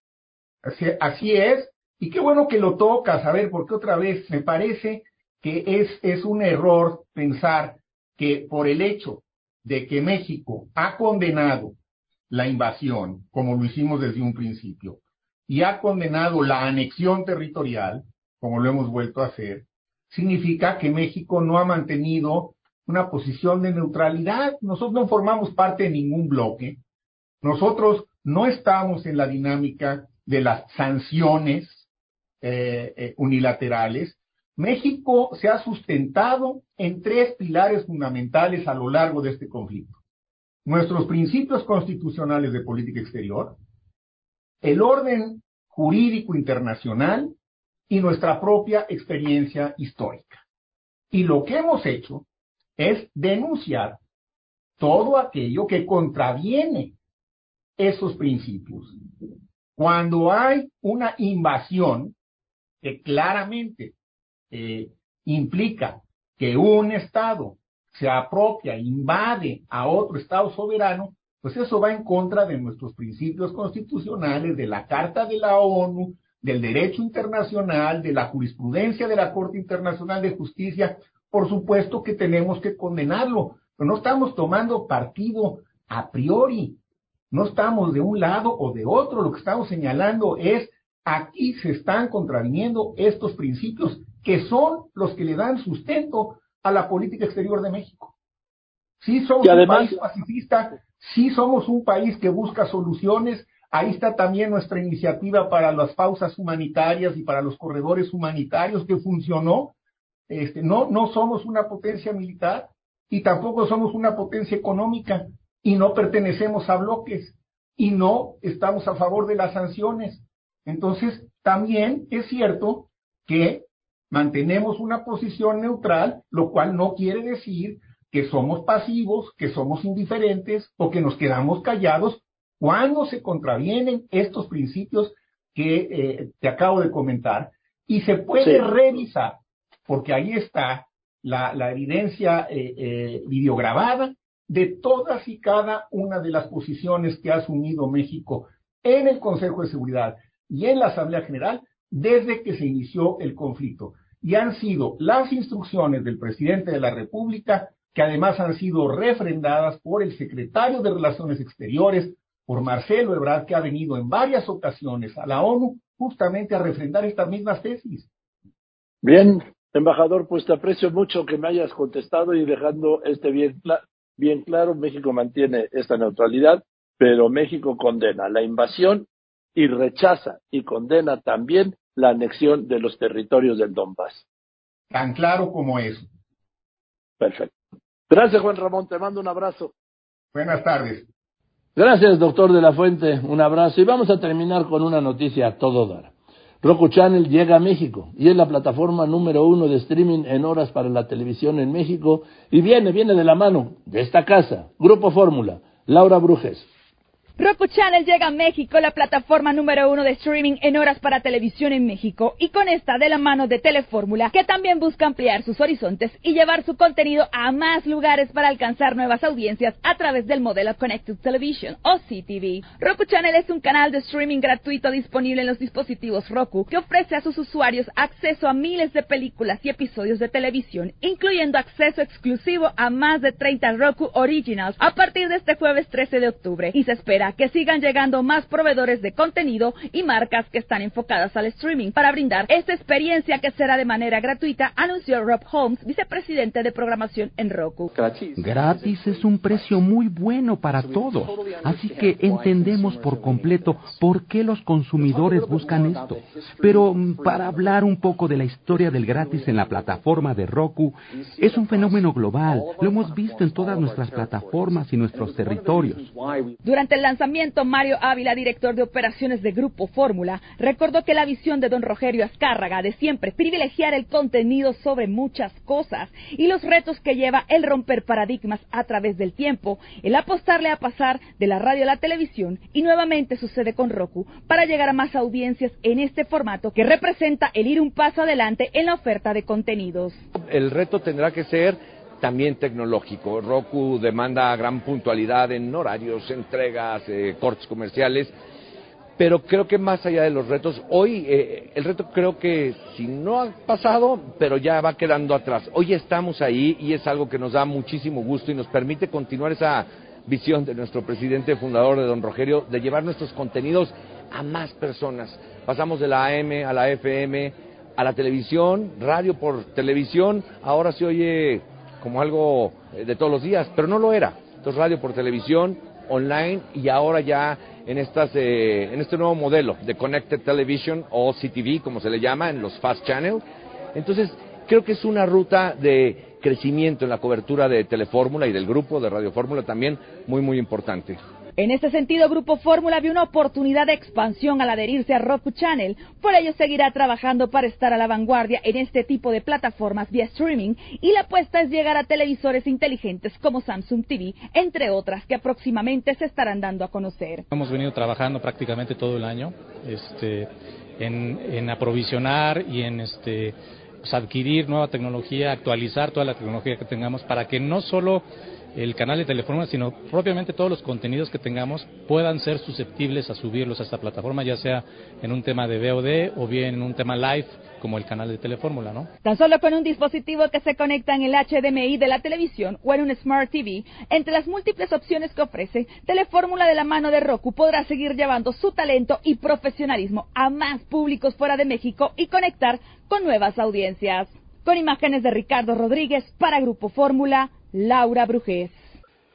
Speaker 12: Así, es, y qué bueno que lo tocas, a ver, porque otra vez me parece que es, es un error pensar que por el hecho de que México ha condenado la invasión, como lo hicimos desde un principio, y ha condenado la anexión territorial, como lo hemos vuelto a hacer, significa que México no ha mantenido una posición de neutralidad. Nosotros no formamos parte de ningún bloque. Nosotros no estamos en la dinámica de las sanciones eh, eh, unilaterales. México se ha sustentado en tres pilares fundamentales a lo largo de este conflicto. Nuestros principios constitucionales de política exterior, el orden jurídico internacional y nuestra propia experiencia histórica. Y lo que hemos hecho es denunciar todo aquello que contraviene esos principios. Cuando hay una invasión que claramente eh, implica que un Estado se apropia, invade a otro Estado soberano, pues eso va en contra de nuestros principios constitucionales, de la Carta de la ONU, del derecho internacional, de la jurisprudencia de la Corte Internacional de Justicia. Por supuesto que tenemos que condenarlo, pero no estamos tomando partido a priori. No estamos de un lado o de otro, lo que estamos señalando es aquí se están contraviniendo estos principios que son los que le dan sustento a la política exterior de México. Sí somos un país pacifista, sí somos un país que busca soluciones, ahí está también nuestra iniciativa para las pausas humanitarias y para los corredores humanitarios que funcionó. Este, no, no somos una potencia militar y tampoco somos una potencia económica y no pertenecemos a bloques y no estamos a favor de las sanciones. Entonces, también es cierto que mantenemos una posición neutral, lo cual no quiere decir que somos pasivos, que somos indiferentes o que nos quedamos callados cuando se contravienen estos principios que eh, te acabo de comentar. Y se puede revisar, porque ahí está la, la evidencia eh, eh, videograbada de todas y cada una de las posiciones que ha asumido México en el Consejo de Seguridad y en la Asamblea General desde que se inició el conflicto. Y han sido las instrucciones del presidente de la República, que además han sido refrendadas por el secretario de Relaciones Exteriores, por Marcelo Ebrard, que ha venido en varias ocasiones a la ONU justamente a refrendar estas mismas tesis.
Speaker 9: Bien, embajador, pues te aprecio mucho que me hayas contestado y dejando este bien, bien claro, México mantiene esta neutralidad, pero México condena la invasión y rechaza y condena también la anexión de los territorios del Donbass.
Speaker 12: Tan claro como eso.
Speaker 9: Perfecto. Gracias, Juan Ramón. Te mando un abrazo.
Speaker 12: Buenas tardes.
Speaker 9: Gracias, doctor de la Fuente. Un abrazo. Y vamos a terminar con una noticia a todo dar. Roku Channel llega a México y es la plataforma número uno de streaming en horas para la televisión en México y viene, viene de la mano de esta casa, Grupo Fórmula, Laura Brujes.
Speaker 13: Roku Channel llega a México, la plataforma número uno de streaming en horas para televisión en México, y con esta de la mano de Telefórmula, que también busca ampliar sus horizontes y llevar su contenido a más lugares para alcanzar nuevas audiencias a través del modelo Connected Television o CTV. Roku Channel es un canal de streaming gratuito disponible en los dispositivos Roku que ofrece a sus usuarios acceso a miles de películas y episodios de televisión, incluyendo acceso exclusivo a más de 30 Roku Originals a partir de este jueves 13 de octubre y se espera que sigan llegando más proveedores de contenido y marcas que están enfocadas al streaming para brindar esta experiencia que será de manera gratuita, anunció Rob Holmes, vicepresidente de programación en Roku.
Speaker 14: Gratis es un precio muy bueno para todos, así que entendemos por completo por qué los consumidores buscan esto. Pero mm, para hablar un poco de la historia del gratis en la plataforma de Roku, es un fenómeno global, lo hemos visto en todas nuestras plataformas y nuestros territorios.
Speaker 13: Durante el lanzamiento, Mario Ávila, director de operaciones de Grupo Fórmula, recordó que la visión de don Rogerio Azcárraga de siempre privilegiar el contenido sobre muchas cosas y los retos que lleva el romper paradigmas a través del tiempo, el apostarle a pasar de la radio a la televisión y nuevamente sucede con Roku para llegar a más audiencias en este formato que representa el ir un paso adelante en la oferta de contenidos.
Speaker 15: El reto tendrá que ser también tecnológico. Roku demanda gran puntualidad en horarios, entregas, eh, cortes comerciales, pero creo que más allá de los retos, hoy eh, el reto creo que si no ha pasado, pero ya va quedando atrás. Hoy estamos ahí y es algo que nos da muchísimo gusto y nos permite continuar esa visión de nuestro presidente fundador de don Rogerio de llevar nuestros contenidos a más personas. Pasamos de la AM a la FM, a la televisión, radio por televisión, ahora se oye como algo eh, de todos los días, pero no lo era. Entonces radio por televisión, online y ahora ya en, estas, eh, en este nuevo modelo de Connected Television o CTV, como se le llama, en los Fast Channel. Entonces creo que es una ruta de crecimiento en la cobertura de Telefórmula y del grupo de Radio Fórmula también muy, muy importante.
Speaker 13: En este sentido, Grupo Fórmula vio una oportunidad de expansión al adherirse a Roku Channel. Por ello, seguirá trabajando para estar a la vanguardia en este tipo de plataformas vía streaming y la apuesta es llegar a televisores inteligentes como Samsung TV, entre otras que próximamente se estarán dando a conocer.
Speaker 16: Hemos venido trabajando prácticamente todo el año este, en, aprovisionar y en este, pues, adquirir nueva tecnología, actualizar toda la tecnología que tengamos para que no solo el canal de Telefórmula, sino propiamente todos los contenidos que tengamos puedan ser susceptibles a subirlos a esta plataforma, ya sea en un tema de VOD o bien en un tema live como el canal de Telefórmula, ¿no?
Speaker 13: Tan solo con un dispositivo que se conecta en el HDMI de la televisión o en un Smart TV, entre las múltiples opciones que ofrece, Telefórmula de la mano de Roku podrá seguir llevando su talento y profesionalismo a más públicos fuera de México y conectar con nuevas audiencias. Con imágenes de Ricardo Rodríguez para Grupo Fórmula, Laura Brujés.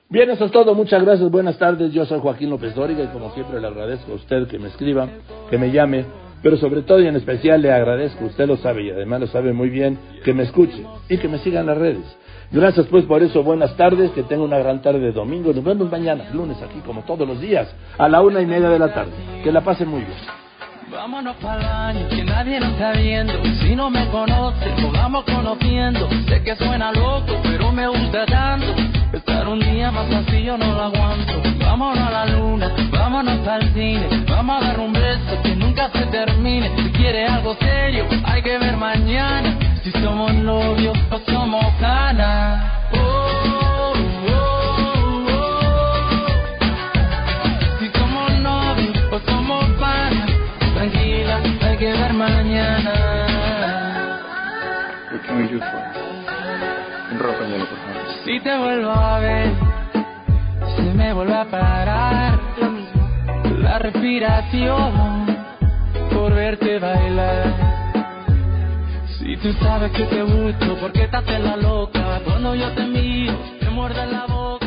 Speaker 9: Bien, eso es todo. Muchas gracias. Buenas tardes. Yo soy Joaquín López Dóriga y como siempre le agradezco a usted que me escriba, que me llame, pero sobre todo y en especial le agradezco, usted lo sabe y además lo sabe muy bien, que me escuche y que me siga en las redes. Gracias pues por eso, buenas tardes, que tenga una gran tarde de domingo. Nos vemos mañana, lunes, aquí como todos los días, a la una y media de la tarde. Que la pase muy bien.
Speaker 17: Vámonos para el baño, que nadie nos está viendo. Si no me conoce, nos vamos conociendo. Sé que suena loco, pero me gusta tanto. Estar un día más así yo no lo aguanto. Vámonos a la luna, vámonos al cine. Vamos a dar un beso que nunca se termine. Si quiere algo serio, hay que ver mañana. Si somos novios o somos ganas. Oh. Si te vuelvo a ver, se me vuelve a parar la respiración por verte bailar. Si tú sabes que te gusto, porque estás en la loca. Cuando yo te miro, te muerde la boca.